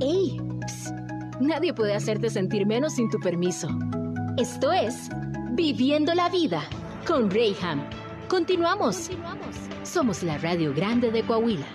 ¡Ey! Nadie puede hacerte sentir menos sin tu permiso. Esto es Viviendo la Vida con Rayham. Continuamos. Somos la Radio Grande de Coahuila.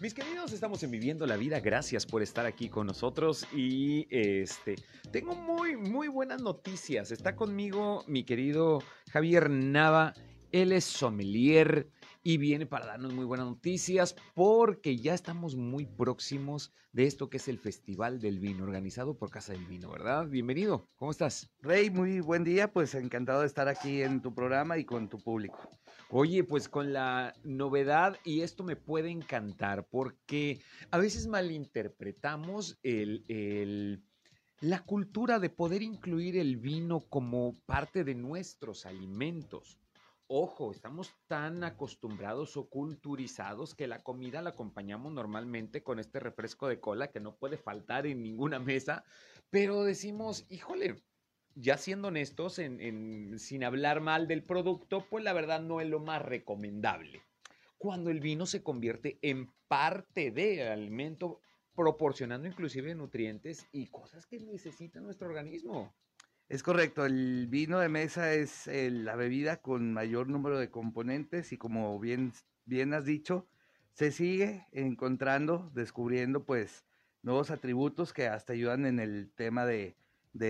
Mis queridos, estamos en Viviendo la Vida. Gracias por estar aquí con nosotros. Y este, tengo muy, muy buenas noticias. Está conmigo mi querido Javier Nava. Él es sommelier y viene para darnos muy buenas noticias porque ya estamos muy próximos de esto que es el Festival del Vino, organizado por Casa del Vino, ¿verdad? Bienvenido, ¿cómo estás? Rey, muy buen día, pues encantado de estar aquí en tu programa y con tu público. Oye, pues con la novedad, y esto me puede encantar porque a veces malinterpretamos el, el la cultura de poder incluir el vino como parte de nuestros alimentos. Ojo, estamos tan acostumbrados o culturizados que la comida la acompañamos normalmente con este refresco de cola que no puede faltar en ninguna mesa, pero decimos, híjole, ya siendo honestos, sin hablar mal del producto, pues la verdad no es lo más recomendable. Cuando el vino se convierte en parte de alimento, proporcionando inclusive nutrientes y cosas que necesita nuestro organismo. Es correcto, el vino de mesa es eh, la bebida con mayor número de componentes y como bien, bien has dicho, se sigue encontrando, descubriendo pues nuevos atributos que hasta ayudan en el tema de,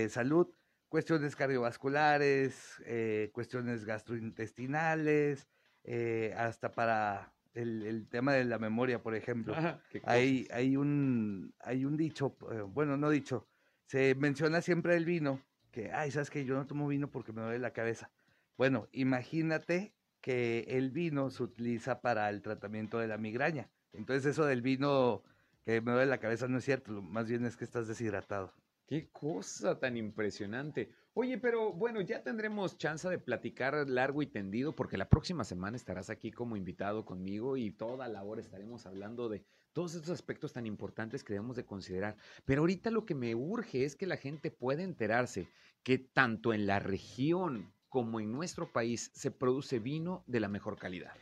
salud, cuestiones cardiovasculares, eh, cuestiones gastrointestinales, eh, hasta para el, tema de la memoria, por ejemplo. hay, hay, un, hay un dicho, bueno, no dicho, se menciona siempre el vino que, ay, sabes que yo no tomo vino porque me duele la cabeza. Bueno, imagínate que el vino se utiliza para el tratamiento de la migraña. Entonces eso del vino que me duele la cabeza no es cierto, más bien es que estás deshidratado. Qué cosa tan impresionante. Oye, pero bueno, ya tendremos chance de platicar largo y tendido porque la próxima semana estarás aquí como invitado conmigo y toda la hora estaremos hablando de todos estos aspectos tan importantes que debemos de considerar. Pero ahorita lo que me urge es que la gente pueda enterarse que tanto en la región como en nuestro país se produce vino de la mejor calidad.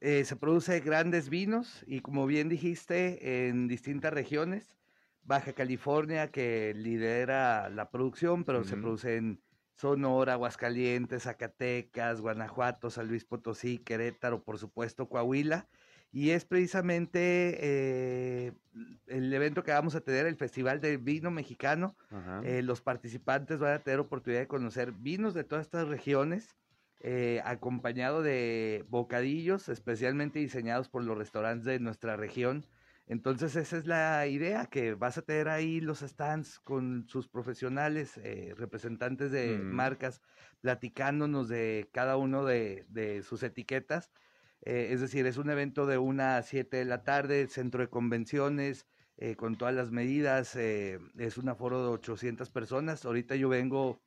Eh, se produce grandes vinos y como bien dijiste, en distintas regiones. Baja California que lidera la producción, pero se produce en Sonora, Aguascalientes, Zacatecas, Guanajuato, San Luis Potosí, Querétaro, por supuesto, Coahuila y es precisamente eh, el evento que vamos a tener, el Festival de Vino Mexicano. Eh, los participantes van a tener oportunidad de conocer vinos de todas estas regiones, eh, acompañado de bocadillos especialmente diseñados por los restaurantes de nuestra región. Entonces esa es la idea, que vas a tener ahí los stands con sus profesionales, representantes de mm. marcas, platicándonos de cada uno de, de sus etiquetas eh, es decir, es un evento de una a 7 de la tarde, centro de convenciones, eh, con todas las medidas. Eh, es un aforo de 800 personas. Ahorita yo vengo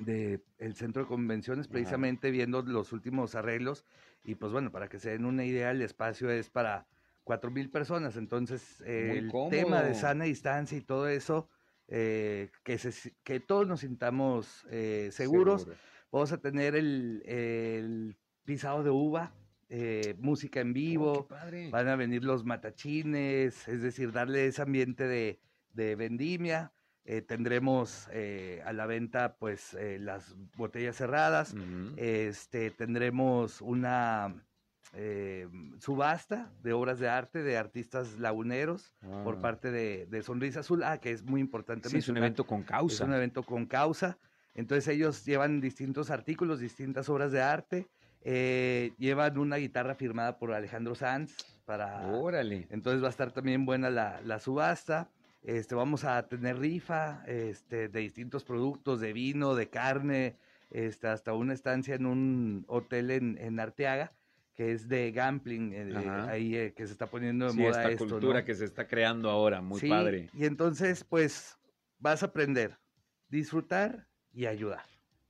del centro de convenciones precisamente viendo los últimos arreglos y pues bueno, para que se den una idea, el espacio es para 4.000 personas. Entonces, el tema de sana distancia y todo eso, que, que todos nos sintamos seguros. Vamos a tener el, el pisado de uva, eh, música en oh, vivo, van a venir los matachines, es decir, darle ese ambiente de, vendimia. Eh, tendremos eh, a la venta pues las botellas cerradas, este, tendremos una subasta de obras de arte de artistas laguneros por ah. parte de, Sonrisa Azul, ah, que es muy importante. Sí, es un evento con causa. Es un evento con causa. Entonces ellos llevan distintos artículos, distintas obras de arte. Eh, llevan una guitarra firmada por Alejandro Sanz para. Órale. Entonces va a estar también buena la, subasta. Este, vamos a tener rifa este, de distintos productos, de vino, de carne, este, hasta una estancia en un hotel en, Arteaga, que es de gambling, eh, ahí eh, que se está poniendo de sí, moda esta cultura que se está creando ahora, muy sí, padre. Y entonces, pues, vas a aprender, disfrutar y ayudar.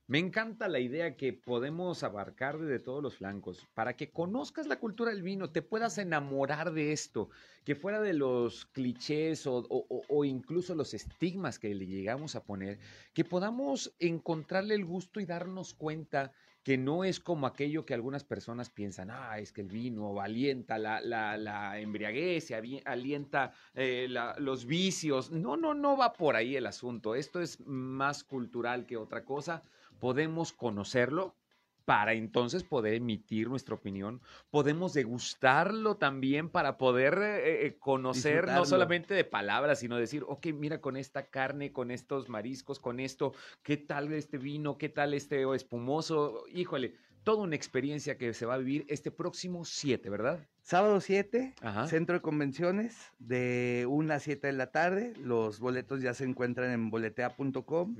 Me encanta la idea que podemos abarcar desde todos los flancos para que conozcas la cultura del vino, te puedas enamorar de esto, que fuera de los clichés o, incluso los estigmas que le llegamos a poner, que podamos encontrarle el gusto y darnos cuenta que no es como aquello que algunas personas piensan, ah, es que el vino alienta la, la, la embriaguez, alienta eh, los vicios. No, no, no va por ahí el asunto. Esto es más cultural que otra cosa. Podemos conocerlo, para entonces poder emitir nuestra opinión. Podemos degustarlo también para poder eh, eh, conocer no solamente de palabras, sino decir, ok, mira con esta carne, con estos mariscos, con esto, ¿qué tal este vino? ¿Qué tal este espumoso? Híjole, toda una experiencia que se va a vivir este próximo 7, ¿verdad? Sábado 7, Centro de Convenciones, de 1 a 7 de la tarde. Los boletos ya se encuentran en boletea.com.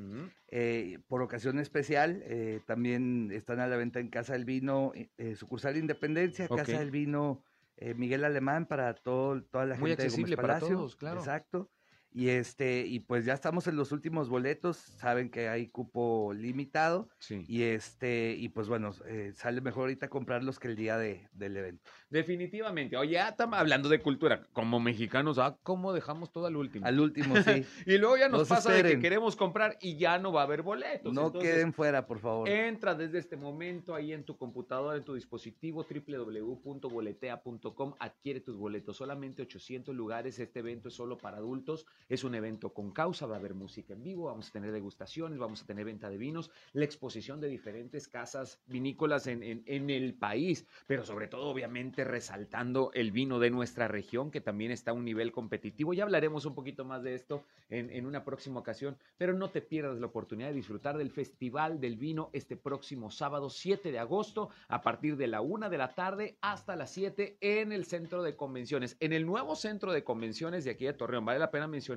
Eh, por ocasión especial, eh, también están a la venta en Casa del Vino, eh, sucursal Independencia, Casa del Vino Miguel Alemán para todo, toda la gente Muy accesible para todos, claro. Exacto. Y este, y pues ya estamos en los últimos boletos, saben que hay cupo limitado. Sí. Y este, y pues bueno, eh, sale mejor ahorita comprarlos que el día de, del evento. Definitivamente. Oye, ya estamos hablando de cultura. Como mexicanos, ¿ah? ¿Cómo dejamos todo al último? Al último, sí. y luego ya nos pasa de que queremos comprar y ya no va a haber boletos. No queden fuera, por favor. Entra desde este momento ahí en tu computadora, en tu dispositivo, www.boletea.com, adquiere tus boletos. Solamente 800 lugares. Este evento es solo para adultos es un evento con causa, va a haber música en vivo, vamos a tener degustaciones, vamos a tener venta de vinos, la exposición de diferentes casas vinícolas en, el país, pero sobre todo obviamente resaltando el vino de nuestra región, que también está a un nivel competitivo. Ya hablaremos un poquito más de esto en, en una próxima ocasión, pero no te pierdas la oportunidad de disfrutar del Festival del Vino este próximo sábado 7 de agosto a partir de la 1 de la tarde hasta las 7 en el centro de convenciones, en el nuevo centro de convenciones de aquí de Torreón. Vale la pena mencionar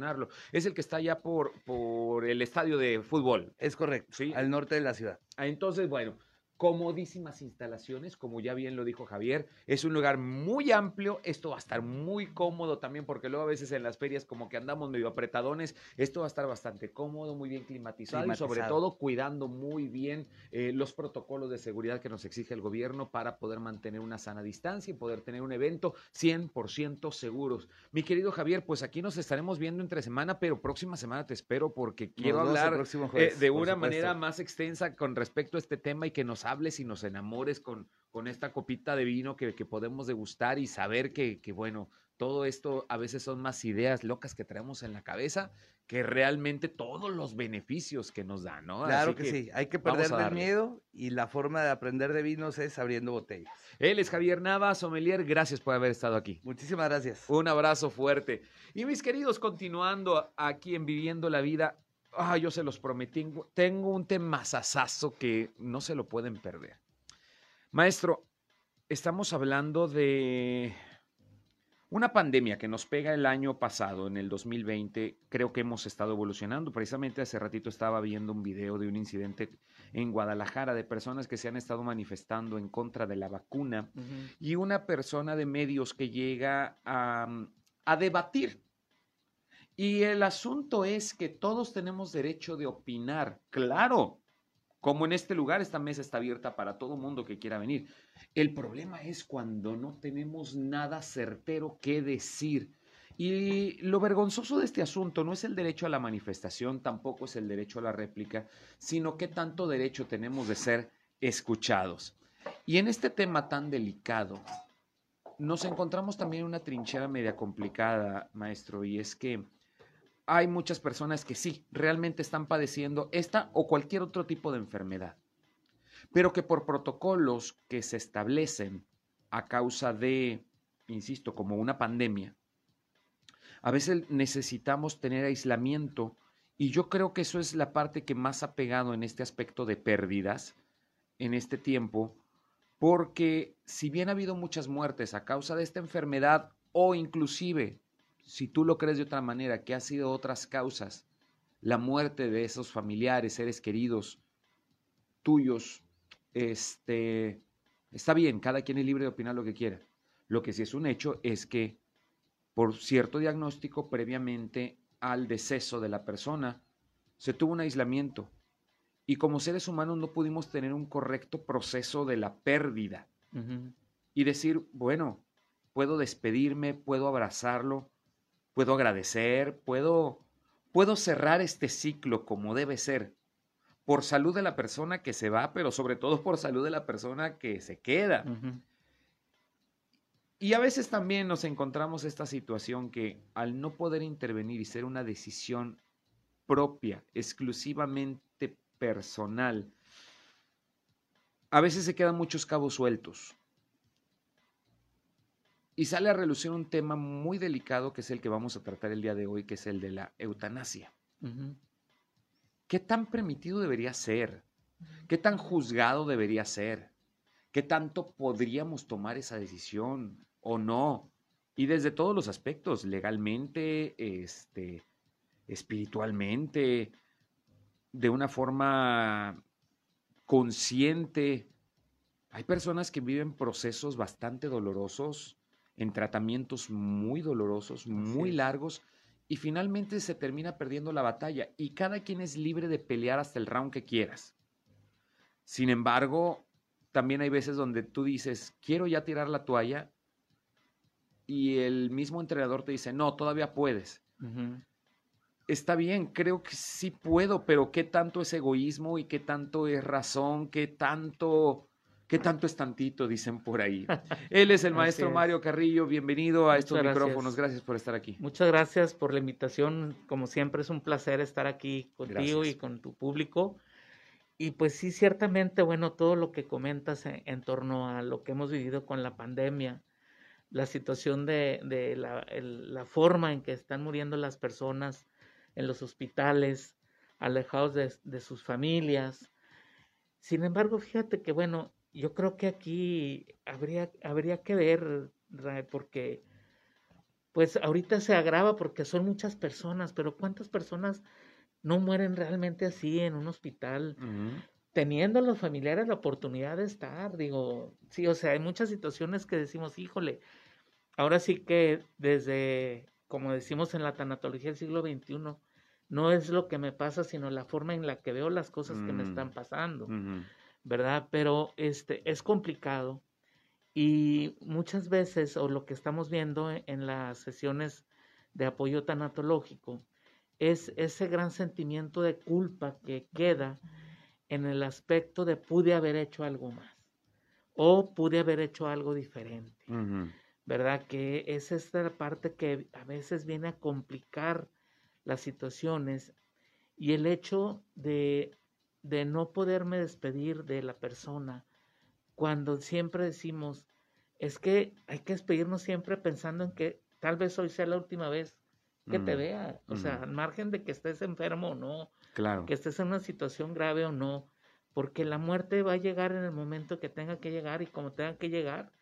es el que está allá por, por el estadio de fútbol. Es correcto, ¿sí? al norte de la ciudad. Ah, entonces, bueno, comodísimas instalaciones, como ya bien lo dijo Javier. Es un lugar muy amplio, esto va a estar muy cómodo también, porque luego a veces en las ferias como que andamos medio apretadones, esto va a estar bastante cómodo, muy bien climatizado, y sobre todo cuidando muy bien eh, los protocolos de seguridad que nos exige el gobierno para poder mantener una sana distancia y poder tener un evento 100% seguros. Mi querido Javier, pues aquí nos estaremos viendo entre semana, pero próxima semana te espero porque quiero hablar eh, de una manera más extensa con respecto a este tema y que nos hables y nos enamores con, con esta copita de vino que, podemos degustar y saber que, bueno, todo esto a veces son más ideas locas que traemos en la cabeza que realmente todos los beneficios que nos dan, ¿no? Claro que, sí, hay que perder el miedo y la forma de aprender de vinos es abriendo botellas. Él es Javier Nava, sommelier, gracias por haber estado aquí. Muchísimas gracias. Un abrazo fuerte. Y mis queridos, continuando aquí en Viviendo la Vida, Ah, yo se los prometí. Tengo un temazazazo que no se lo pueden perder. Maestro, estamos hablando de una pandemia que nos pega el año pasado, en el 2020. Creo que hemos estado evolucionando. Precisamente hace ratito estaba viendo un video de un incidente en Guadalajara de personas que se han estado manifestando en contra de la vacuna y una persona de medios que llega a, a debatir y el asunto es que todos tenemos derecho de opinar, claro, como en este lugar esta mesa está abierta para todo mundo que quiera venir. El problema es cuando no tenemos nada certero que decir. Y lo vergonzoso de este asunto no es el derecho a la manifestación, tampoco es el derecho a la réplica, sino qué tanto derecho tenemos de ser escuchados. Y en este tema tan delicado, nos encontramos también en una trinchera media complicada, maestro, y es que hay muchas personas que sí, realmente están padeciendo esta o cualquier otro tipo de enfermedad, pero que por protocolos que se establecen a causa de, insisto, como una pandemia, a veces necesitamos tener aislamiento. Y yo creo que eso es la parte que más ha pegado en este aspecto de pérdidas en este tiempo, porque si bien ha habido muchas muertes a causa de esta enfermedad o inclusive si tú lo crees de otra manera, que ha sido otras causas, la muerte de esos familiares, seres queridos tuyos, este, está bien, cada quien es libre de opinar lo que quiera. Lo que sí es un hecho es que por cierto diagnóstico previamente al deceso de la persona, se tuvo un aislamiento. Y como seres humanos no pudimos tener un correcto proceso de la pérdida. Y decir, bueno, puedo despedirme, puedo abrazarlo, puedo agradecer, puedo, puedo cerrar este ciclo como debe ser. por salud de la persona que se va, pero sobre todo por salud de la persona que se queda. Y a veces también nos encontramos esta situación que al no poder intervenir y ser una decisión propia, exclusivamente personal, a veces se quedan muchos cabos sueltos. Y sale a relucir un tema muy delicado que es el que vamos a tratar el día de hoy, que es el de la eutanasia. ¿Qué tan permitido debería ser? ¿Qué tan juzgado debería ser? ¿Qué tanto podríamos tomar esa decisión? o no. Y desde todos los aspectos, legalmente, este, espiritualmente, de una forma consciente. Hay personas que viven procesos bastante dolorosos, en tratamientos muy dolorosos, muy largos, y finalmente se termina perdiendo la batalla. Y cada quien es libre de pelear hasta el round que quieras. Sin embargo, también hay veces donde tú dices, quiero ya tirar la toalla y el mismo entrenador te dice, no, todavía puedes. Está bien, creo que sí puedo, pero ¿qué tanto es egoísmo y qué tanto es razón? ¿Qué tanto, qué tanto es tantito? Dicen por ahí. Él es el maestro Mario Carrillo. Bienvenido a estos micrófonos. Gracias por estar aquí. Muchas gracias por la invitación. Como siempre, es un placer estar aquí contigo y con tu público. Y pues sí, ciertamente, bueno, todo lo que comentas en torno a lo que hemos vivido con la pandemia, la situación de, de la, la, forma en que están muriendo las personas en los hospitales, alejados de, de, sus familias. Sin embargo, fíjate que, bueno, yo creo que aquí habría, habría que ver, porque pues ahorita se agrava porque son muchas personas, pero ¿cuántas personas no mueren realmente así en un hospital? teniendo los familiares la oportunidad de estar, digo, sí, o sea, hay muchas situaciones que decimos, híjole, ahora sí que desde, como decimos en la tanatología del siglo XXI, no es lo que me pasa, sino la forma en la que veo las cosas que me mm, están pasando, ¿verdad? Pero este, es complicado y muchas veces, o lo que estamos viendo en las sesiones de apoyo tanatológico, es ese gran sentimiento de culpa que queda en el aspecto de pude haber hecho algo más o pude haber hecho algo diferente, ¿verdad? Que es esta parte que a veces viene a complicar las situaciones y el hecho de, de no poderme despedir de la persona cuando siempre decimos, es que hay que despedirnos siempre pensando en que tal vez hoy sea la última vez que te vea, o sea, al margen de que estés enfermo o no, Claro. Que estés en una situación grave o no, porque la muerte va a llegar en el momento que tenga que llegar y como tenga que llegar,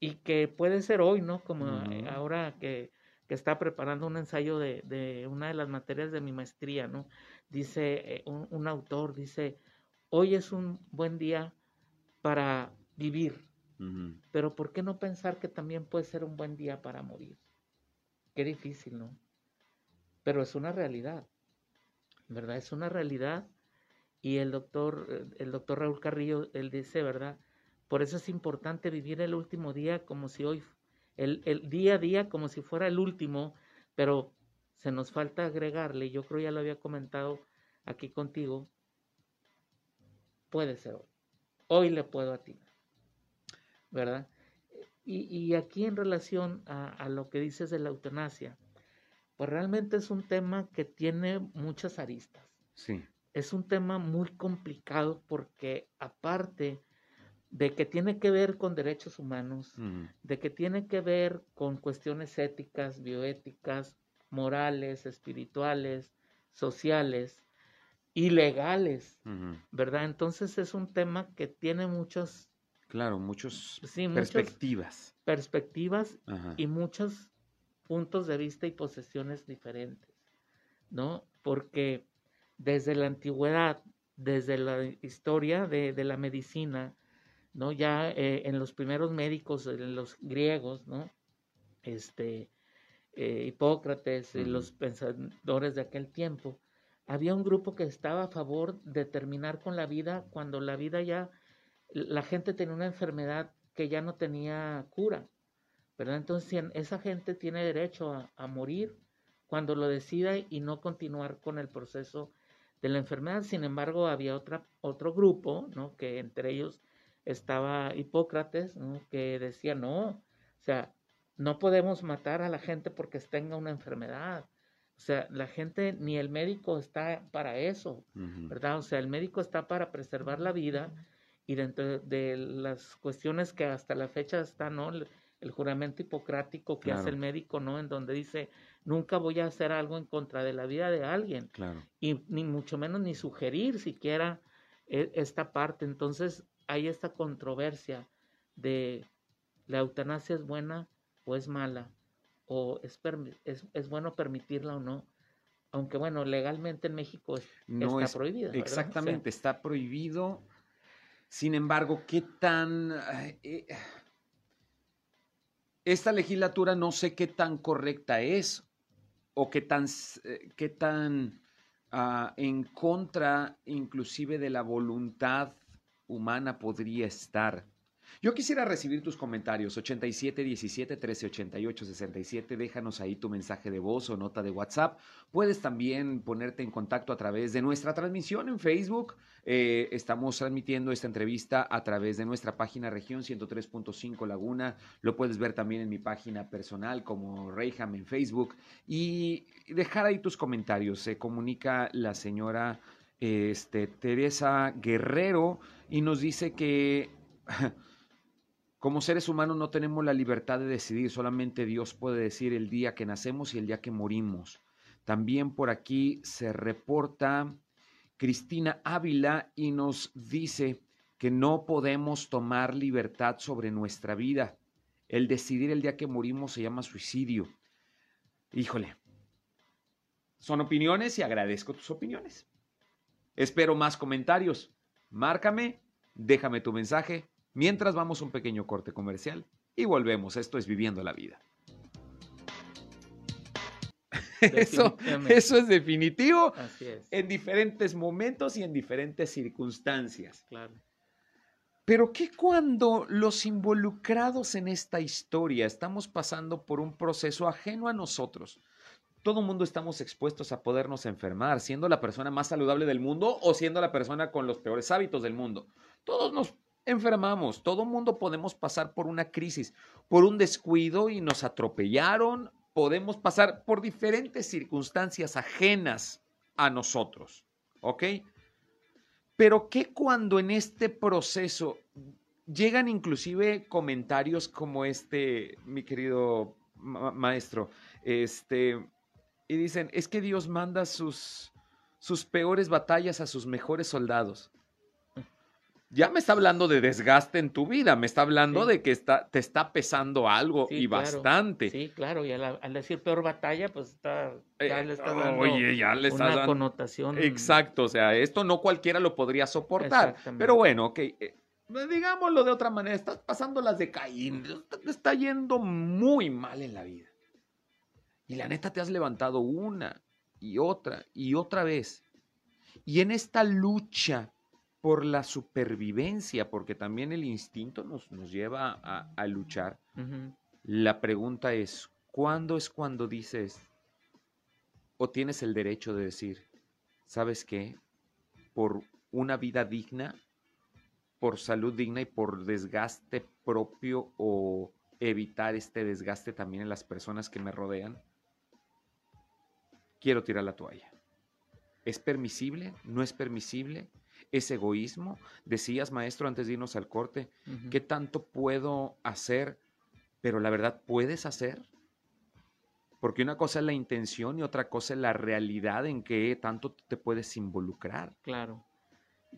y que puede ser hoy, ¿no? Como ahora que, que, está preparando un ensayo de, de, una de las materias de mi maestría, ¿no? Dice eh, un, un, autor, dice, hoy es un buen día para vivir, pero ¿por qué no pensar que también puede ser un buen día para morir? Qué difícil, ¿no? Pero es una realidad. ¿verdad? Es una realidad y el doctor, eh, el doctor Raúl Carrillo, él dice, ¿verdad? Por eso es importante vivir el último día como si hoy, el, el día a día como si fuera el último, pero se nos falta agregarle, yo creo ya lo había comentado aquí contigo, puede ser hoy, hoy le puedo a ti, ¿verdad? Y, y, aquí en relación a, a, lo que dices de la eutanasia, pues realmente es un tema que tiene muchas aristas. Sí. Es un tema muy complicado porque aparte de que tiene que ver con derechos humanos, de que tiene que ver con cuestiones éticas, bioéticas, morales, espirituales, sociales y legales, ¿verdad? Entonces es un tema que tiene muchos... Claro, muchos perspectivas. perspectivas y muchos puntos de vista y posesiones diferentes, ¿no? Porque desde la antigüedad, desde la historia de, la medicina, ¿no? Ya eh, en los primeros médicos, en los griegos, ¿no? Este, eh, Hipócrates, y los pensadores de aquel tiempo, había un grupo que estaba a favor de terminar con la vida cuando la vida ya, la gente tenía una enfermedad que ya no tenía cura, ¿verdad? Entonces esa gente tiene derecho a, morir cuando lo decida y no continuar con el proceso de la enfermedad. Sin embargo, había otra, otro grupo, ¿no? Que entre ellos estaba Hipócrates, ¿no? Que decía, no, o sea, no podemos matar a la gente porque tenga una enfermedad. O sea, la gente, ni el médico está para eso, ¿verdad? O sea, el médico está para preservar la vida y dentro de las cuestiones que hasta la fecha está, ¿no? El, juramento hipocrático que hace el médico, ¿no? En donde dice, nunca voy a hacer algo en contra de la vida de alguien. Claro. Y ni mucho menos ni sugerir siquiera e, esta parte. Entonces, hay esta controversia de la eutanasia es buena o es mala, o es, es, es bueno permitirla o no. Aunque bueno, legalmente en México no está prohibida. Exactamente, está prohibido. Sin embargo, ¿qué tan... Eh, esta legislatura no sé qué tan correcta es o qué tan, eh, qué tan ah, en contra inclusive de la voluntad humana podría estar. Yo quisiera recibir tus comentarios, 87 17 13 88 67. Déjanos ahí tu mensaje de voz o nota de WhatsApp. Puedes también ponerte en contacto a través de nuestra transmisión en Facebook. Eh, estamos transmitiendo esta entrevista a través de nuestra página región 103.5 Laguna. Lo puedes ver también en mi página personal como Reyham en Facebook. Y dejar ahí tus comentarios. Se comunica la señora este, Teresa Guerrero y nos dice que como seres humanos no tenemos la libertad de decidir, solamente Dios puede decir el día que nacemos y el día que morimos. También por aquí se reporta Cristina Ávila y nos dice que no podemos tomar libertad sobre nuestra vida. El decidir el día que morimos se llama suicidio. Híjole, son opiniones y agradezco tus opiniones. Espero más comentarios. Márcame, déjame tu mensaje Mientras vamos un pequeño corte comercial y volvemos. Esto es Viviendo la Vida. Eso, eso, es definitivo en diferentes momentos y en diferentes circunstancias. Claro. Pero ¿qué cuando los involucrados en esta historia estamos pasando por un proceso ajeno a nosotros? Todo el mundo estamos expuestos a podernos enfermar, siendo la persona más saludable del mundo o siendo la persona con los peores hábitos del mundo. Todos nos enfermamos, todo mundo podemos pasar por una crisis, por un descuido y nos atropellaron, podemos pasar por diferentes circunstancias ajenas a nosotros, ¿ok? Pero ¿qué cuando en este proceso llegan inclusive comentarios como este, mi querido maestro, este, y dicen, es que Dios manda sus, sus peores batallas a sus mejores soldados ya me está hablando de desgaste en tu vida, me está hablando de que está, te está pesando algo y bastante. Sí, claro, y al, decir peor batalla, pues está, ya le está dando oye, ya le una dando, connotación. Exacto, o sea, esto no cualquiera lo podría soportar. Pero bueno, ok, eh, digámoslo de otra manera, estás pasando las de Caín, te está yendo muy mal en la vida. Y la neta te has levantado una y otra y otra vez. Y en esta lucha por la supervivencia, porque también el instinto nos, nos lleva a, luchar. La pregunta es, ¿cuándo es cuando dices o tienes el derecho de decir, ¿sabes qué? Por una vida digna, por salud digna y por desgaste propio o evitar este desgaste también en las personas que me rodean, quiero tirar la toalla. ¿Es permisible? ¿No es permisible? es egoísmo. Decías, maestro, antes de irnos al corte, ¿qué tanto puedo hacer? Pero la verdad, ¿puedes hacer? Porque una cosa es la intención y otra cosa es la realidad en que tanto te puedes involucrar. Claro.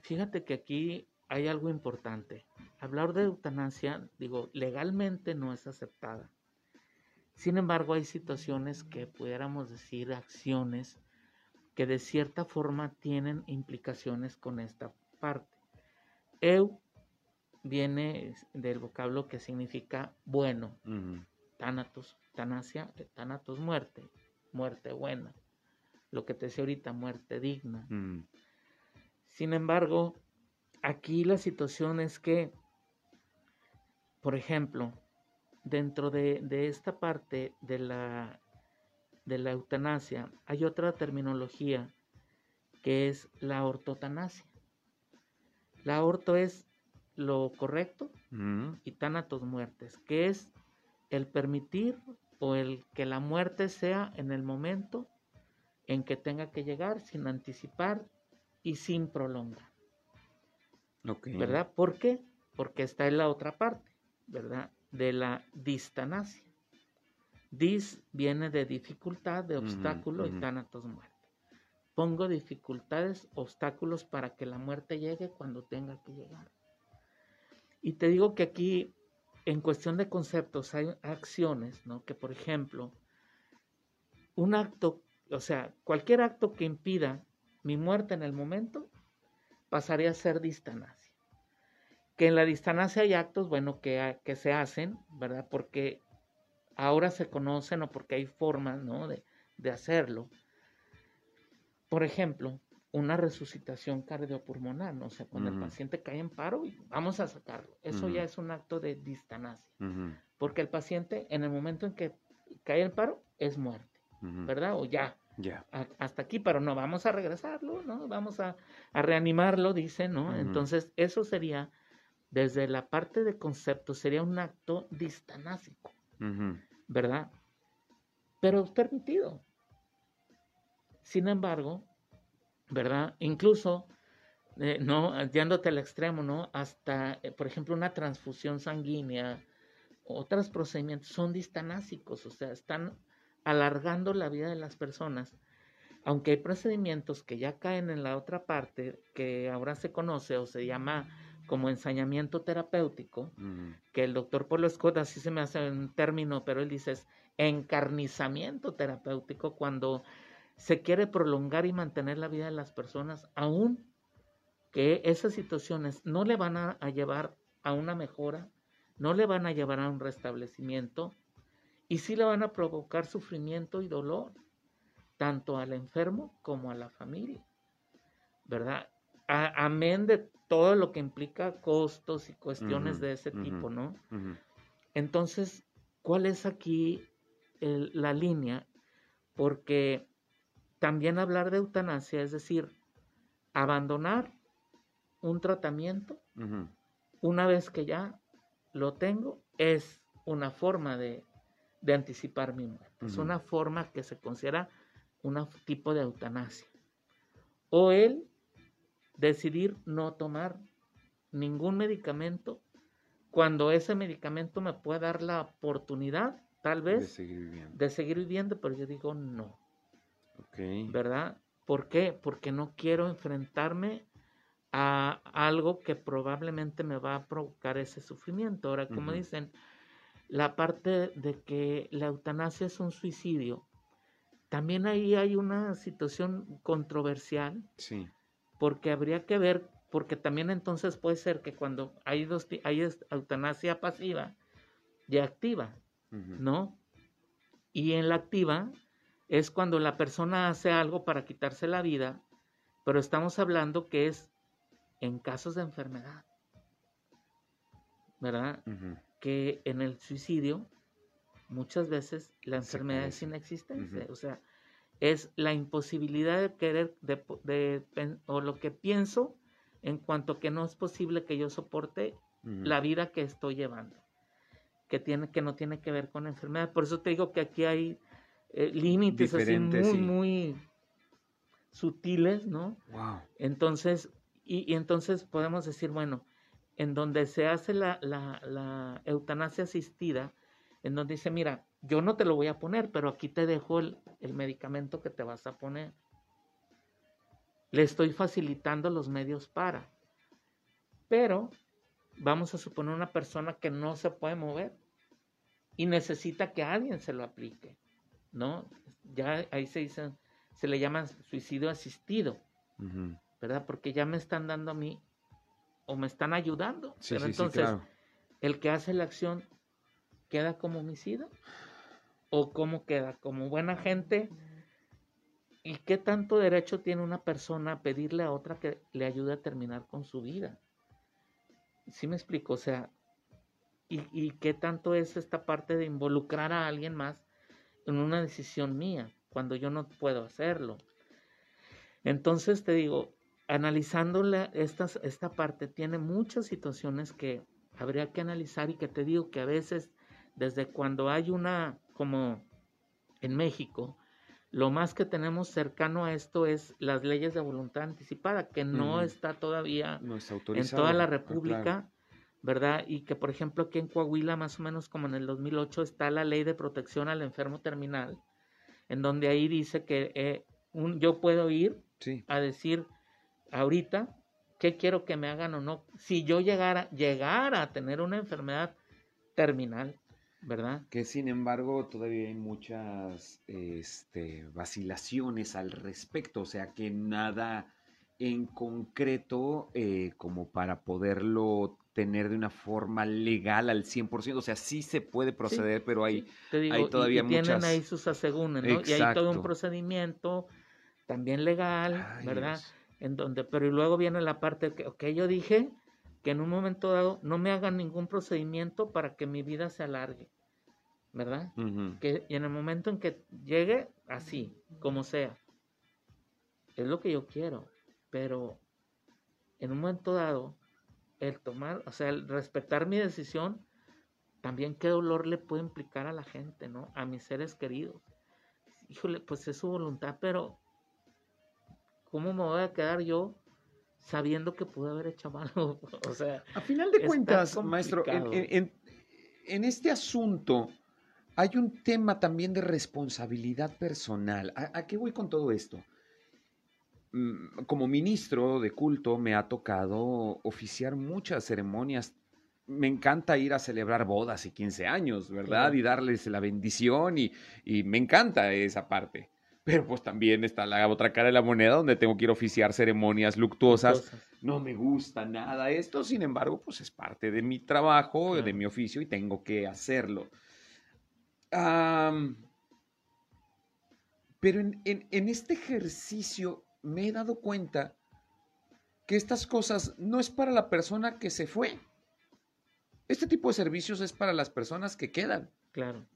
Fíjate que aquí hay algo importante. Hablar de eutanasia, digo, legalmente no es aceptada. Sin embargo, hay situaciones que pudiéramos decir acciones que de cierta forma tienen implicaciones con esta parte. Eu viene del vocablo que significa bueno. Thanatos, Thanasia, Thanatos muerte, muerte buena. Lo que te decía ahorita, muerte digna. Sin embargo, aquí la situación es que, por ejemplo, dentro de, de esta parte de la de la eutanasia, hay otra terminología que es la ortotanasia. La orto es lo correcto Mm, y tánatos muertes, que es el permitir o el que la muerte sea en el momento en que tenga que llegar sin anticipar y sin prolongar, ok. ¿verdad? ¿Por qué? Porque está en la otra parte, ¿verdad? De la distanasia. Dis viene de dificultad, de obstáculo y tánatos muerte. Pongo dificultades, obstáculos para que la muerte llegue cuando tenga que llegar. Y te digo que aquí, en cuestión de conceptos, hay acciones, ¿no? Que por ejemplo, un acto, o sea, cualquier acto que impida mi muerte en el momento, pasaría a ser distanasia. Que en la distanasia hay actos, bueno, que, que se hacen, ¿verdad? Porque ahora se conocen o porque hay formas, ¿no? De, de hacerlo. Por ejemplo, una resucitación cardiopulmonar, ¿no? O sea, cuando el paciente cae en paro y vamos a sacarlo. Eso ya es un acto de distanasia. Ujú, Porque el paciente, en el momento en que cae en paro, es muerte. ¿verdad? O ya, Ya. hasta aquí, pero no, vamos a regresarlo, ¿no? Vamos a, a reanimarlo, dice, ¿no? Entonces, eso sería, desde la parte de concepto, sería un acto distanásico, ¿verdad? Pero es permitido. Sin embargo, ¿verdad? Incluso, eh, no, yéndote al extremo, ¿no? Hasta, eh, por ejemplo, una transfusión sanguínea, otros procedimientos son distanásicos, o sea, están alargando la vida de las personas. Aunque hay procedimientos que ya caen en la otra parte, que ahora se conoce o se llama como ensañamiento terapéutico, que el doctor Polo Scott, así se me hace un término, pero él dice es encarnizamiento terapéutico cuando se quiere prolongar y mantener la vida de las personas, aún que esas situaciones no le van a, a llevar a una mejora, no le van a llevar a un restablecimiento y sí le van a provocar sufrimiento y dolor, tanto al enfermo como a la familia, ¿verdad? A- amén de todo lo que implica costos y cuestiones de ese tipo, ¿no? Entonces, ¿cuál es aquí el- la línea? Porque también hablar de eutanasia es decir, abandonar un tratamiento una vez que ya lo tengo, es una forma de, de anticipar mi muerte. Es una forma que se considera un tipo de eutanasia. O el decidir no tomar ningún medicamento cuando ese medicamento me puede dar la oportunidad, tal De vez, seguir viviendo. de seguir viviendo, pero yo digo no. ¿verdad? ¿Por qué? Porque no quiero enfrentarme a algo que probablemente me va a provocar ese sufrimiento. Ahora, como dicen, la parte de que la eutanasia es un suicidio, también ahí hay una situación controversial Sí. Porque habría que ver, porque también entonces puede ser que cuando hay dos, hay eutanasia pasiva y activa. ¿no? Y en la activa es cuando la persona hace algo para quitarse la vida, pero estamos hablando que es en casos de enfermedad, ¿verdad? Que en el suicidio muchas veces la enfermedad es inexistente, o sea, es la imposibilidad de querer, de, de pen- o lo que pienso en cuanto que no es posible que yo soporte la vida que estoy llevando, que, tiene, que no tiene que ver con la enfermedad. Por eso te digo que aquí hay eh, límites así muy, sí. muy sutiles, ¿no? Wow. Entonces, y, y entonces podemos decir, bueno, en donde se hace la, la, la eutanasia asistida, en donde dice, mira, yo no te lo voy a poner, pero aquí te dejo el, el medicamento que te vas a poner. Le estoy facilitando los medios para. Pero vamos a suponer una persona que no se puede mover y necesita que alguien se lo aplique, ¿no? Ya ahí se dice, se le llama suicidio asistido. ¿verdad? Porque ya me están dando a mí o me están ayudando. Sí, Pero sí, sí, entonces, claro. el que hace la acción queda como homicida o cómo queda como buena gente. ¿Y qué tanto derecho tiene una persona a pedirle a otra que le ayude a terminar con su vida? ¿Sí me explico? O sea, ¿y, y qué tanto es esta parte de involucrar a alguien más en una decisión mía cuando yo no puedo hacerlo? Entonces te digo, analizando esta, esta parte, tiene muchas situaciones que habría que analizar y que te digo que a veces, desde cuando hay una, como en México, lo más que tenemos cercano a esto es las leyes de voluntad anticipada, que no está todavía en toda la ah, República, ¿verdad? Y que, por ejemplo, aquí en Coahuila, más o menos como en el 2008, está la ley de protección al enfermo terminal, en donde ahí dice que eh, un, yo puedo ir a decir ahorita qué quiero que me hagan o no. Si yo llegara, llegara a tener una enfermedad terminal, ¿verdad? Que sin embargo todavía hay muchas este, vacilaciones al respecto, o sea que nada en concreto eh, como para poderlo tener de una forma legal al 100%, o sea, sí se puede proceder, pero hay, hay todavía y, tienen ahí sus asegúnes, ¿no? Y hay todo un procedimiento también legal, ¿verdad? En donde, pero y luego viene la parte que, ok, yo dije que en un momento dado no me hagan ningún procedimiento para que mi vida se alargue, ¿verdad? que, y en el momento en que llegue, así, como sea, es lo que yo quiero, pero en un momento dado, el tomar, o sea, el respetar mi decisión, también qué dolor le puede implicar a la gente, ¿no? A mis seres queridos. Híjole, pues es su voluntad, pero ¿cómo me voy a quedar yo sabiendo que pude haber hecho malo? o sea, a final de cuentas, maestro, en, este asunto hay un tema también de responsabilidad personal. ¿A, qué voy con todo esto? Mm, como ministro de culto me ha tocado oficiar muchas ceremonias. Me encanta ir a celebrar bodas y 15 años, ¿verdad? Y darles la bendición y, y me encanta esa parte. Pero pues también está la otra cara de la moneda donde tengo que ir a oficiar ceremonias luctuosas. No me gusta nada esto, sin embargo, pues es parte de mi trabajo, de mi oficio y tengo que hacerlo. pero en, en este ejercicio me he dado cuenta que estas cosas no es para la persona que se fue. Este tipo de servicios es para las personas que quedan. Claro.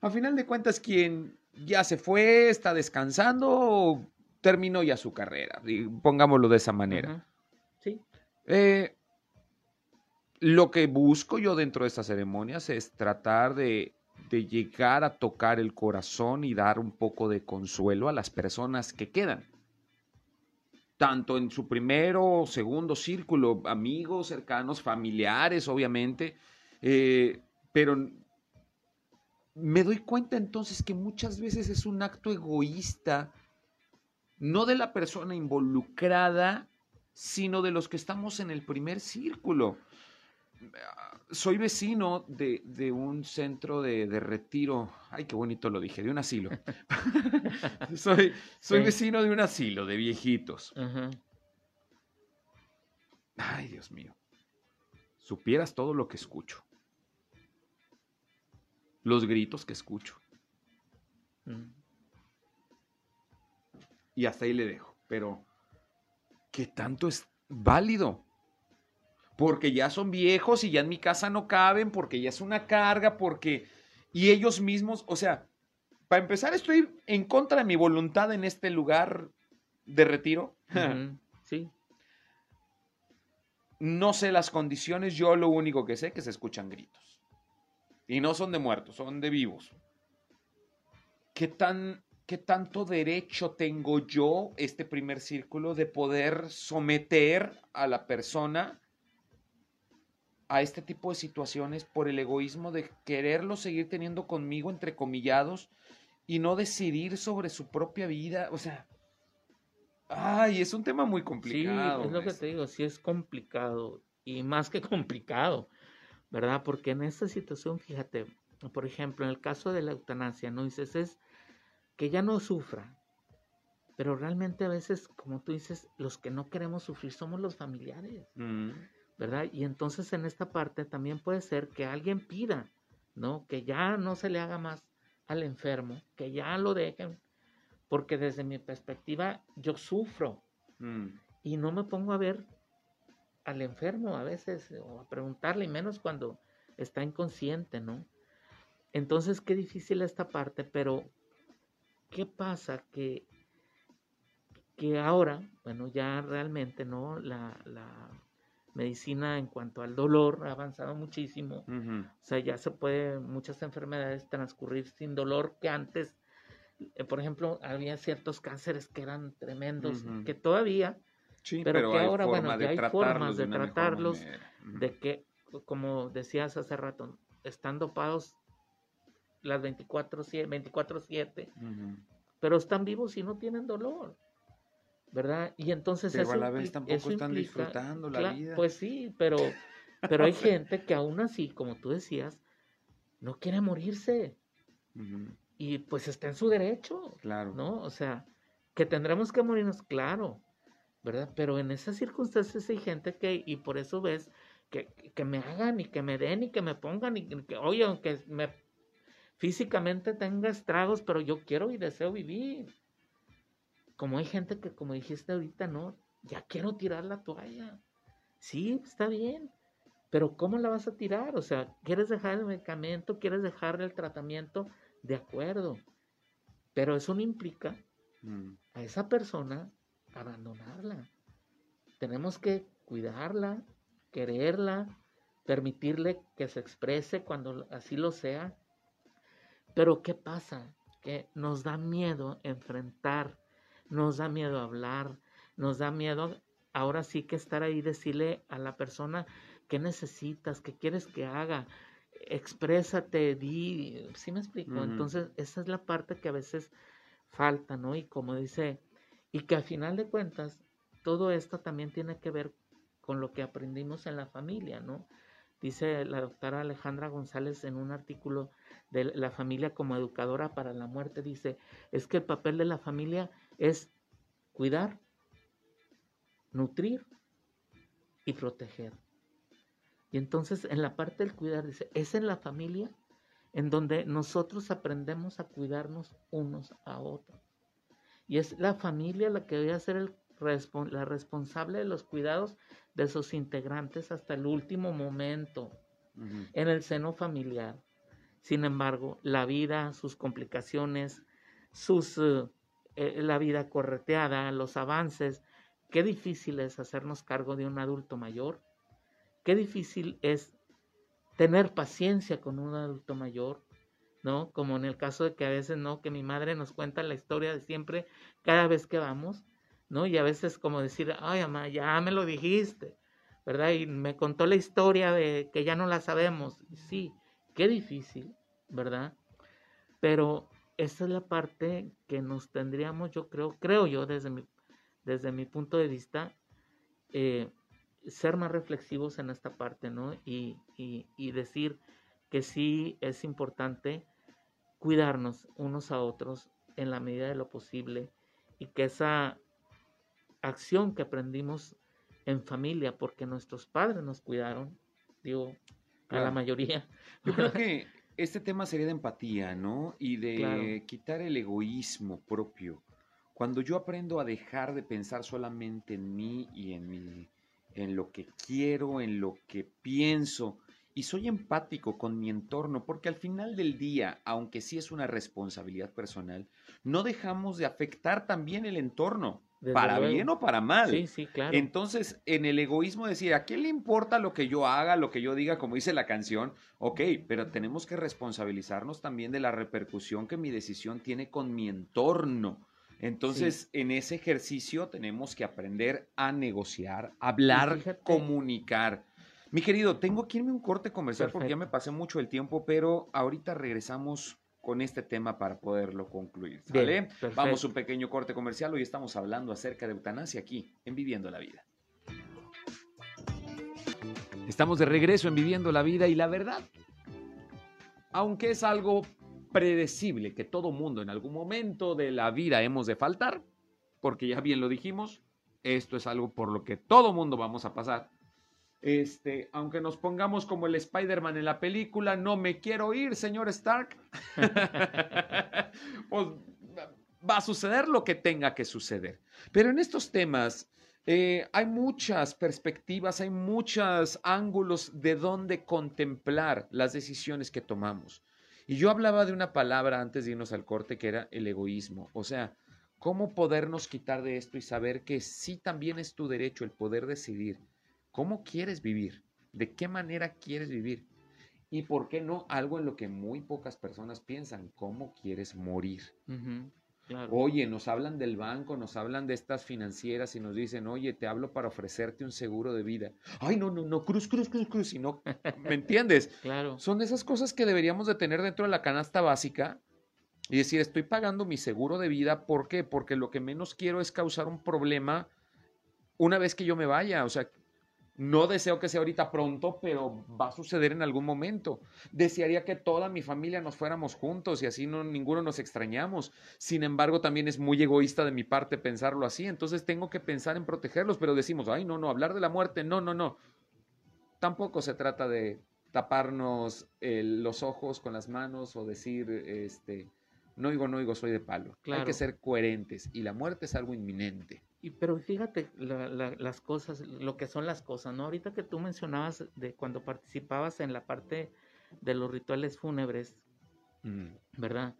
A final de cuentas, quien ya se fue, está descansando, terminó ya su carrera, pongámoslo de esa manera. Sí. Eh, lo que busco yo dentro de estas ceremonias es tratar de, de, llegar a tocar el corazón y dar un poco de consuelo a las personas que quedan. Tanto en su primero o segundo círculo, amigos, cercanos, familiares, obviamente, eh, pero me doy cuenta entonces que muchas veces es un acto egoísta, no de la persona involucrada, sino de los que estamos en el primer círculo. Soy vecino de, un centro de, retiro, ay, qué bonito lo dije, de un asilo. soy soy vecino de un asilo de viejitos. Ay, Dios mío, supieras todo lo que escucho los gritos que escucho. Mm. Y hasta ahí le dejo. Pero, ¿qué tanto es válido? Porque ya son viejos y ya en mi casa no caben, porque ya es una carga, porque... Y ellos mismos, o sea, para empezar estoy en contra de mi voluntad en este lugar de retiro. Sí. No sé las condiciones, yo lo único que sé es que se escuchan gritos. Y no son de muertos, son de vivos. ¿Qué, tan, ¿Qué tanto derecho tengo yo, este primer círculo, de poder someter a la persona a este tipo de situaciones por el egoísmo de quererlo seguir teniendo conmigo, entre comillados, y no decidir sobre su propia vida? O sea, ay, es un tema muy complicado. Sí, es lo que te digo, sí es complicado, y más que complicado ¿verdad? Porque en esta situación, fíjate, por ejemplo, en el caso de la eutanasia, no dices es que ya no sufra, pero realmente a veces, como tú dices, los que no queremos sufrir somos los familiares, mm. ¿verdad? Y entonces en esta parte también puede ser que alguien pida, ¿no? Que ya no se le haga más al enfermo, que ya lo dejen, porque desde mi perspectiva yo sufro mm. y no me pongo a ver al enfermo a veces o a preguntarle, menos cuando está inconsciente, ¿no? Entonces, qué difícil esta parte, pero ¿qué pasa? Que que ahora, bueno, ya realmente, ¿no? La, la medicina en cuanto al dolor ha avanzado muchísimo. O sea, ya se puede muchas enfermedades transcurrir sin dolor que antes, eh, por ejemplo, había ciertos cánceres que eran tremendos, que todavía, pero, que ahora, bueno, ya hay formas de, tratarlos, de que, como decías hace rato, están dopados las 24-7, 24 pero están vivos y no tienen dolor. ¿verdad? Y entonces pero a la vez tampoco están disfrutando la vida. Pues sí, pero, pero hay gente que aún así, como tú decías, no quiere morirse. Y pues está en su derecho. Claro. ¿No? O sea, que tendremos que morirnos, claro, ¿verdad? Pero en esas circunstancias hay gente que, y por eso ves, que, que me hagan y que me den y que me pongan y que, oye, aunque me físicamente tenga estragos, pero yo quiero y deseo vivir como hay gente que, como dijiste ahorita, no, ya quiero tirar la toalla. Sí, está bien, pero ¿cómo la vas a tirar? O sea, ¿quieres dejar el medicamento? ¿Quieres dejar el tratamiento? De acuerdo, pero eso no implica mm. a esa persona abandonarla. Tenemos que cuidarla, quererla, permitirle que se exprese cuando así lo sea. Pero ¿qué pasa? Que nos da miedo enfrentar nos da miedo hablar, nos da miedo ahora sí que estar ahí, decirle a la persona qué necesitas, qué quieres que haga, exprésate, di, ¿sí me explico? Entonces, esa es la parte que a veces falta, ¿no? Y como dice, y que al final de cuentas, todo esto también tiene que ver con lo que aprendimos en la familia, ¿no? Dice la doctora Alejandra González en un artículo de la familia como educadora para la muerte, dice, es que el papel de la familia es cuidar, nutrir y proteger. Y entonces en la parte del cuidar dice, es en la familia en donde nosotros aprendemos a cuidarnos unos a otros. Y es la familia la que debe ser el, la responsable de los cuidados de sus integrantes hasta el último momento en el seno familiar. Sin embargo, la vida, sus complicaciones, sus eh, eh, la vida correteada, los avances. Qué difícil es hacernos cargo de un adulto mayor. Qué difícil es tener paciencia con un adulto mayor, ¿no? Como en el caso de que a veces, ¿no? Que mi madre nos cuenta la historia de siempre cada vez que vamos, ¿no? Y a veces como decir, ay, mamá, ya me lo dijiste, ¿verdad? Y me contó la historia de que ya no la sabemos. Sí, qué difícil, ¿verdad? Pero esa es la parte que nos tendríamos, yo creo, creo yo desde mi, desde mi punto de vista, eh, ser más reflexivos en esta parte, ¿no? Y, y, decir que sí es importante cuidarnos unos a otros en la medida de lo posible y que esa acción que aprendimos en familia, porque nuestros padres nos cuidaron, digo, a la mayoría. Yo creo que este tema sería de empatía, ¿no? Y de quitar el egoísmo propio. Cuando yo aprendo a dejar de pensar solamente en mí y en mi, en lo que quiero, en lo que pienso, y soy empático con mi entorno, porque al final del día, aunque sí es una responsabilidad personal, no dejamos de afectar también el entorno para bien o para mal. Sí, sí, claro. Entonces, en el egoísmo decir, ¿a quién le importa lo que yo haga, lo que yo diga, como dice la canción? Ok, pero tenemos que responsabilizarnos también de la repercusión que mi decisión tiene con mi entorno. Entonces, en ese ejercicio tenemos que aprender a negociar, hablar, comunicar. Mi querido, tengo que irme un corte comercial porque ya me pasé mucho el tiempo, pero ahorita regresamos con este tema para poderlo concluir. ¿Vale? Vamos un pequeño corte comercial. Hoy estamos hablando acerca de eutanasia aquí, en Viviendo la Vida. Estamos de regreso en Viviendo la Vida y la verdad, aunque es algo predecible que todo mundo en algún momento de la vida hemos de faltar, porque ya bien lo dijimos, esto es algo por lo que todo mundo vamos a pasar. Este, aunque nos pongamos como el Spider-Man en la película, no me quiero ir, señor Stark. pues va a suceder lo que tenga que suceder. Pero en estos temas eh, hay muchas perspectivas, hay muchos ángulos de donde contemplar las decisiones que tomamos. Y yo hablaba de una palabra antes de irnos al corte que era el egoísmo. O sea, ¿Cómo podernos quitar de esto y saber que sí también es tu derecho el poder decidir cómo quieres vivir? ¿De qué manera quieres vivir? Y por qué no algo en lo que muy pocas personas piensan, cómo quieres morir. Oye, nos hablan del banco, nos hablan de estas financieras y nos dicen, oye, te hablo para ofrecerte un seguro de vida. Ay, no, no, no, cruz, cruz, cruz, cruz, y no, ¿me entiendes? Claro. Son esas cosas que deberíamos de tener dentro de la canasta básica y decir, estoy pagando mi seguro de vida, ¿por qué? Porque lo que menos quiero es causar un problema una vez que yo me vaya. O sea, no deseo que sea ahorita pronto, pero va a suceder en algún momento. Desearía que toda mi familia nos fuéramos juntos y así no ninguno nos extrañamos. Sin embargo, también es muy egoísta de mi parte pensarlo así. Entonces tengo que pensar en protegerlos, pero decimos, ay, no, no, hablar de la muerte, no, no, no. Tampoco se trata de taparnos los ojos con las manos o decir, este, no digo, no digo, soy de palo. Hay que ser coherentes y la muerte es algo inminente. Y pero fíjate las cosas, lo que son las cosas, ¿no? Ahorita que tú mencionabas de cuando participabas en la parte de los rituales fúnebres, mm. ¿verdad?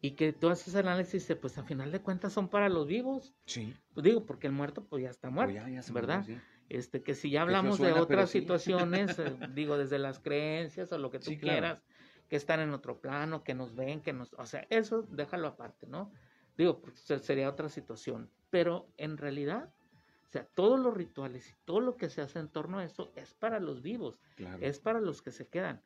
Y que tú haces análisis, pues a final de cuentas son para los vivos. Sí. Pues digo, porque el muerto pues ya está muerto, ¿verdad? Este, que si ya hablamos de otras situaciones, eh, digo, desde las creencias o lo que tú quieras, que están en otro plano, que nos ven, que nos, o sea, eso déjalo aparte, ¿no? Digo, pues, sería otra situación pero en realidad, o sea, todos los rituales y todo lo que se hace en torno a eso es para los vivos, es para los que se quedan.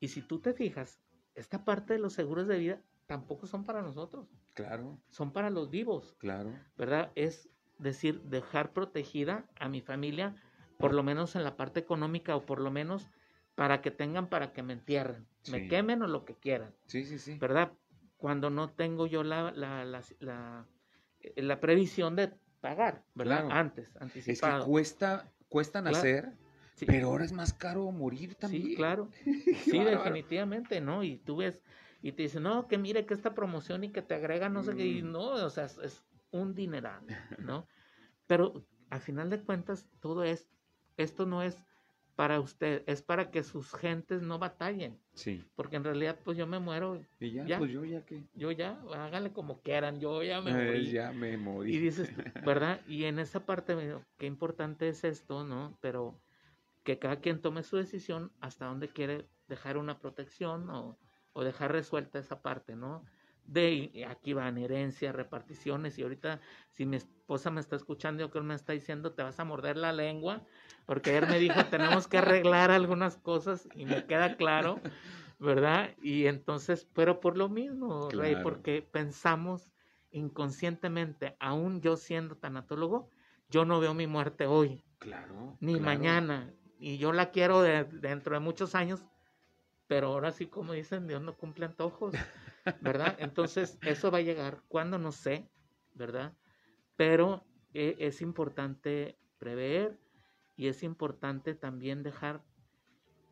Y si tú te fijas, esta parte de los seguros de vida tampoco son para nosotros. Claro. Son para los vivos. Claro. ¿Verdad? Es decir, dejar protegida a mi familia, por lo menos en la parte económica o por lo menos para que tengan para que me entierren, me quemen o lo que quieran. Sí, sí, sí. ¿Verdad? Cuando no tengo yo la, la, la la previsión de pagar, ¿verdad? Antes, anticipado. Es que cuesta, cuesta nacer, pero ahora es más caro morir también. Sí, claro. sí, definitivamente, ¿no? Y tú ves, y te dicen, no, que mire que esta promoción y que te agrega no sé qué, y mm. no, o sea, es, un dineral, ¿no? pero al final de cuentas, todo es, esto no es para usted, es para que sus gentes no batallen. Sí. Porque en realidad, pues yo me muero. Y ya, pues yo ya que. Yo ya, háganle como quieran, yo ya me eh, morí. ya me morí. Y dices, ¿verdad? Y en esa parte, qué importante es esto, ¿no? Pero que cada quien tome su decisión hasta dónde quiere dejar una protección o, o dejar resuelta esa parte, ¿no? De aquí van herencias, reparticiones y ahorita si mi esposa me está escuchando yo creo que me está diciendo te vas a morder la lengua porque ayer me dijo tenemos que arreglar algunas cosas y me queda claro, ¿verdad? Y entonces, pero por lo mismo, Rey, porque pensamos inconscientemente, aún yo siendo tanatólogo, yo no veo mi muerte hoy. Claro. Ni mañana. Y yo la quiero dentro de muchos años, pero ahora sí, como dicen, Dios no cumple antojos. ¿Verdad? Entonces, eso va a llegar cuando no sé, ¿verdad? Pero eh, es importante prever y es importante también dejar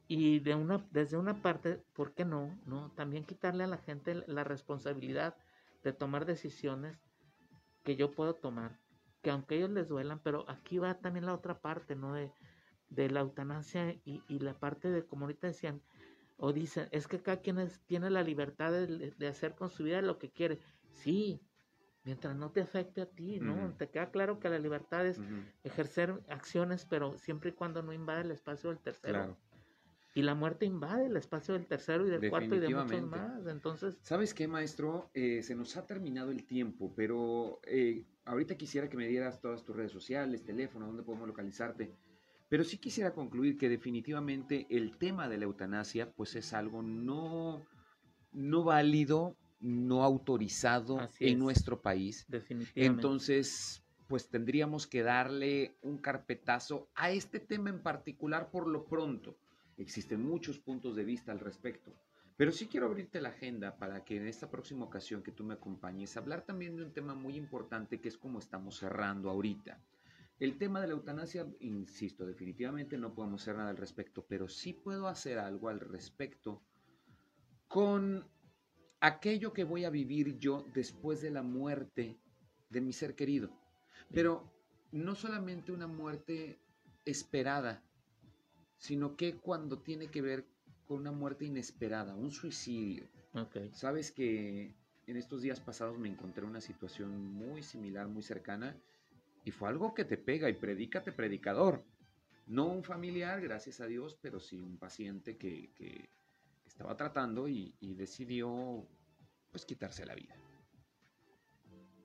y de una desde una parte, ¿por qué no? No, también quitarle a la gente la responsabilidad de tomar decisiones que yo puedo tomar, que aunque ellos les duelan, pero aquí va también la otra parte, ¿no? De, de la eutanasia y, y la parte de, como ahorita decían, o dicen, es que cada quien tiene la libertad de, hacer con su vida lo que quiere. Sí, mientras no te afecte a ti, ¿no? Te queda claro que la libertad es ejercer acciones, pero siempre y cuando no invade el espacio del tercero. Y la muerte invade el espacio del tercero y del cuarto y de muchos más. Entonces. ¿Sabes qué, maestro? Eh, se nos ha terminado el tiempo, pero eh, ahorita quisiera que me dieras todas tus redes sociales, teléfono, dónde podemos localizarte. Pero sí quisiera concluir que definitivamente el tema de la eutanasia pues es algo no, no válido, no autorizado en nuestro país. Definitivamente. Entonces, pues tendríamos que darle un carpetazo a este tema en particular por lo pronto. Existen muchos puntos de vista al respecto. Pero sí quiero abrirte la agenda para que en esta próxima ocasión que tú me acompañes, hablar también de un tema muy importante que es como estamos cerrando ahorita. El tema de la eutanasia, insisto, definitivamente no podemos hacer nada al respecto, pero sí puedo hacer algo al respecto con aquello que voy a vivir yo después de la muerte de mi ser querido. Pero no solamente una muerte esperada, sino que cuando tiene que ver con una muerte inesperada, un suicidio. Sabes que en estos días pasados me encontré una situación muy similar, muy cercana, y fue algo que te pega y predícate predicador. No un familiar, gracias a Dios, pero sí un paciente que, que estaba tratando y, decidió pues quitarse la vida.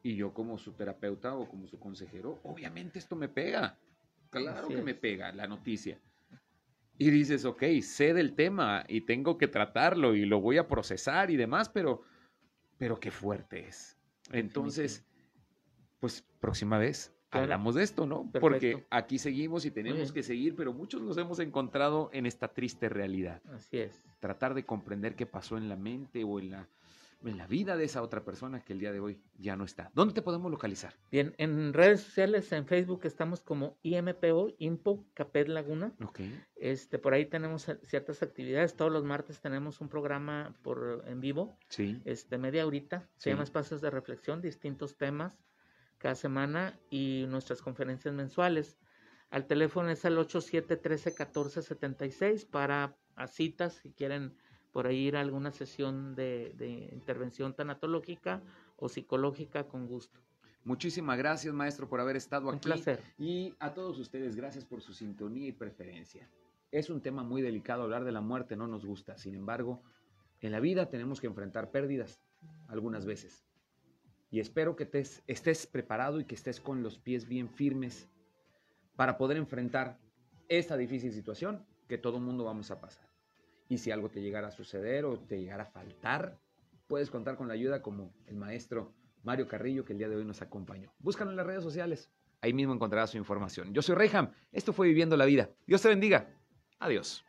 Y yo como su terapeuta o como su consejero, obviamente esto me pega. Claro que me pega la noticia. Y dices, ok, sé del tema y tengo que tratarlo y lo voy a procesar y demás, pero, pero qué fuerte es. Entonces, pues próxima vez hablamos de esto, ¿no? Porque aquí seguimos y tenemos que seguir, pero muchos nos hemos encontrado en esta triste realidad. Así es. Tratar de comprender qué pasó en la mente o en la, en la vida de esa otra persona que el día de hoy ya no está. ¿Dónde te podemos localizar? Bien, en redes sociales, en Facebook estamos como IMPO, Impo Capet Laguna. Ok. Este, por ahí tenemos ciertas actividades. Todos los martes tenemos un programa por en vivo. Sí. Este, media horita. Se llama Espacios de Reflexión, distintos temas cada semana y nuestras conferencias mensuales. Al teléfono es el 8713-1476 para a citas si quieren por ahí ir a alguna sesión de, de intervención tanatológica o psicológica con gusto. Muchísimas gracias, maestro, por haber estado aquí. Un placer. Y a todos ustedes, gracias por su sintonía y preferencia. Es un tema muy delicado, hablar de la muerte no nos gusta. Sin embargo, en la vida tenemos que enfrentar pérdidas algunas veces. Y espero que te, estés preparado y que estés con los pies bien firmes para poder enfrentar esta difícil situación que todo mundo vamos a pasar. Y si algo te llegara a suceder o te llegara a faltar, puedes contar con la ayuda como el maestro Mario Carrillo que el día de hoy nos acompañó. Búscalo en las redes sociales. Ahí mismo encontrarás su información. Yo soy Reyham. Esto fue Viviendo la Vida. Dios te bendiga. Adiós.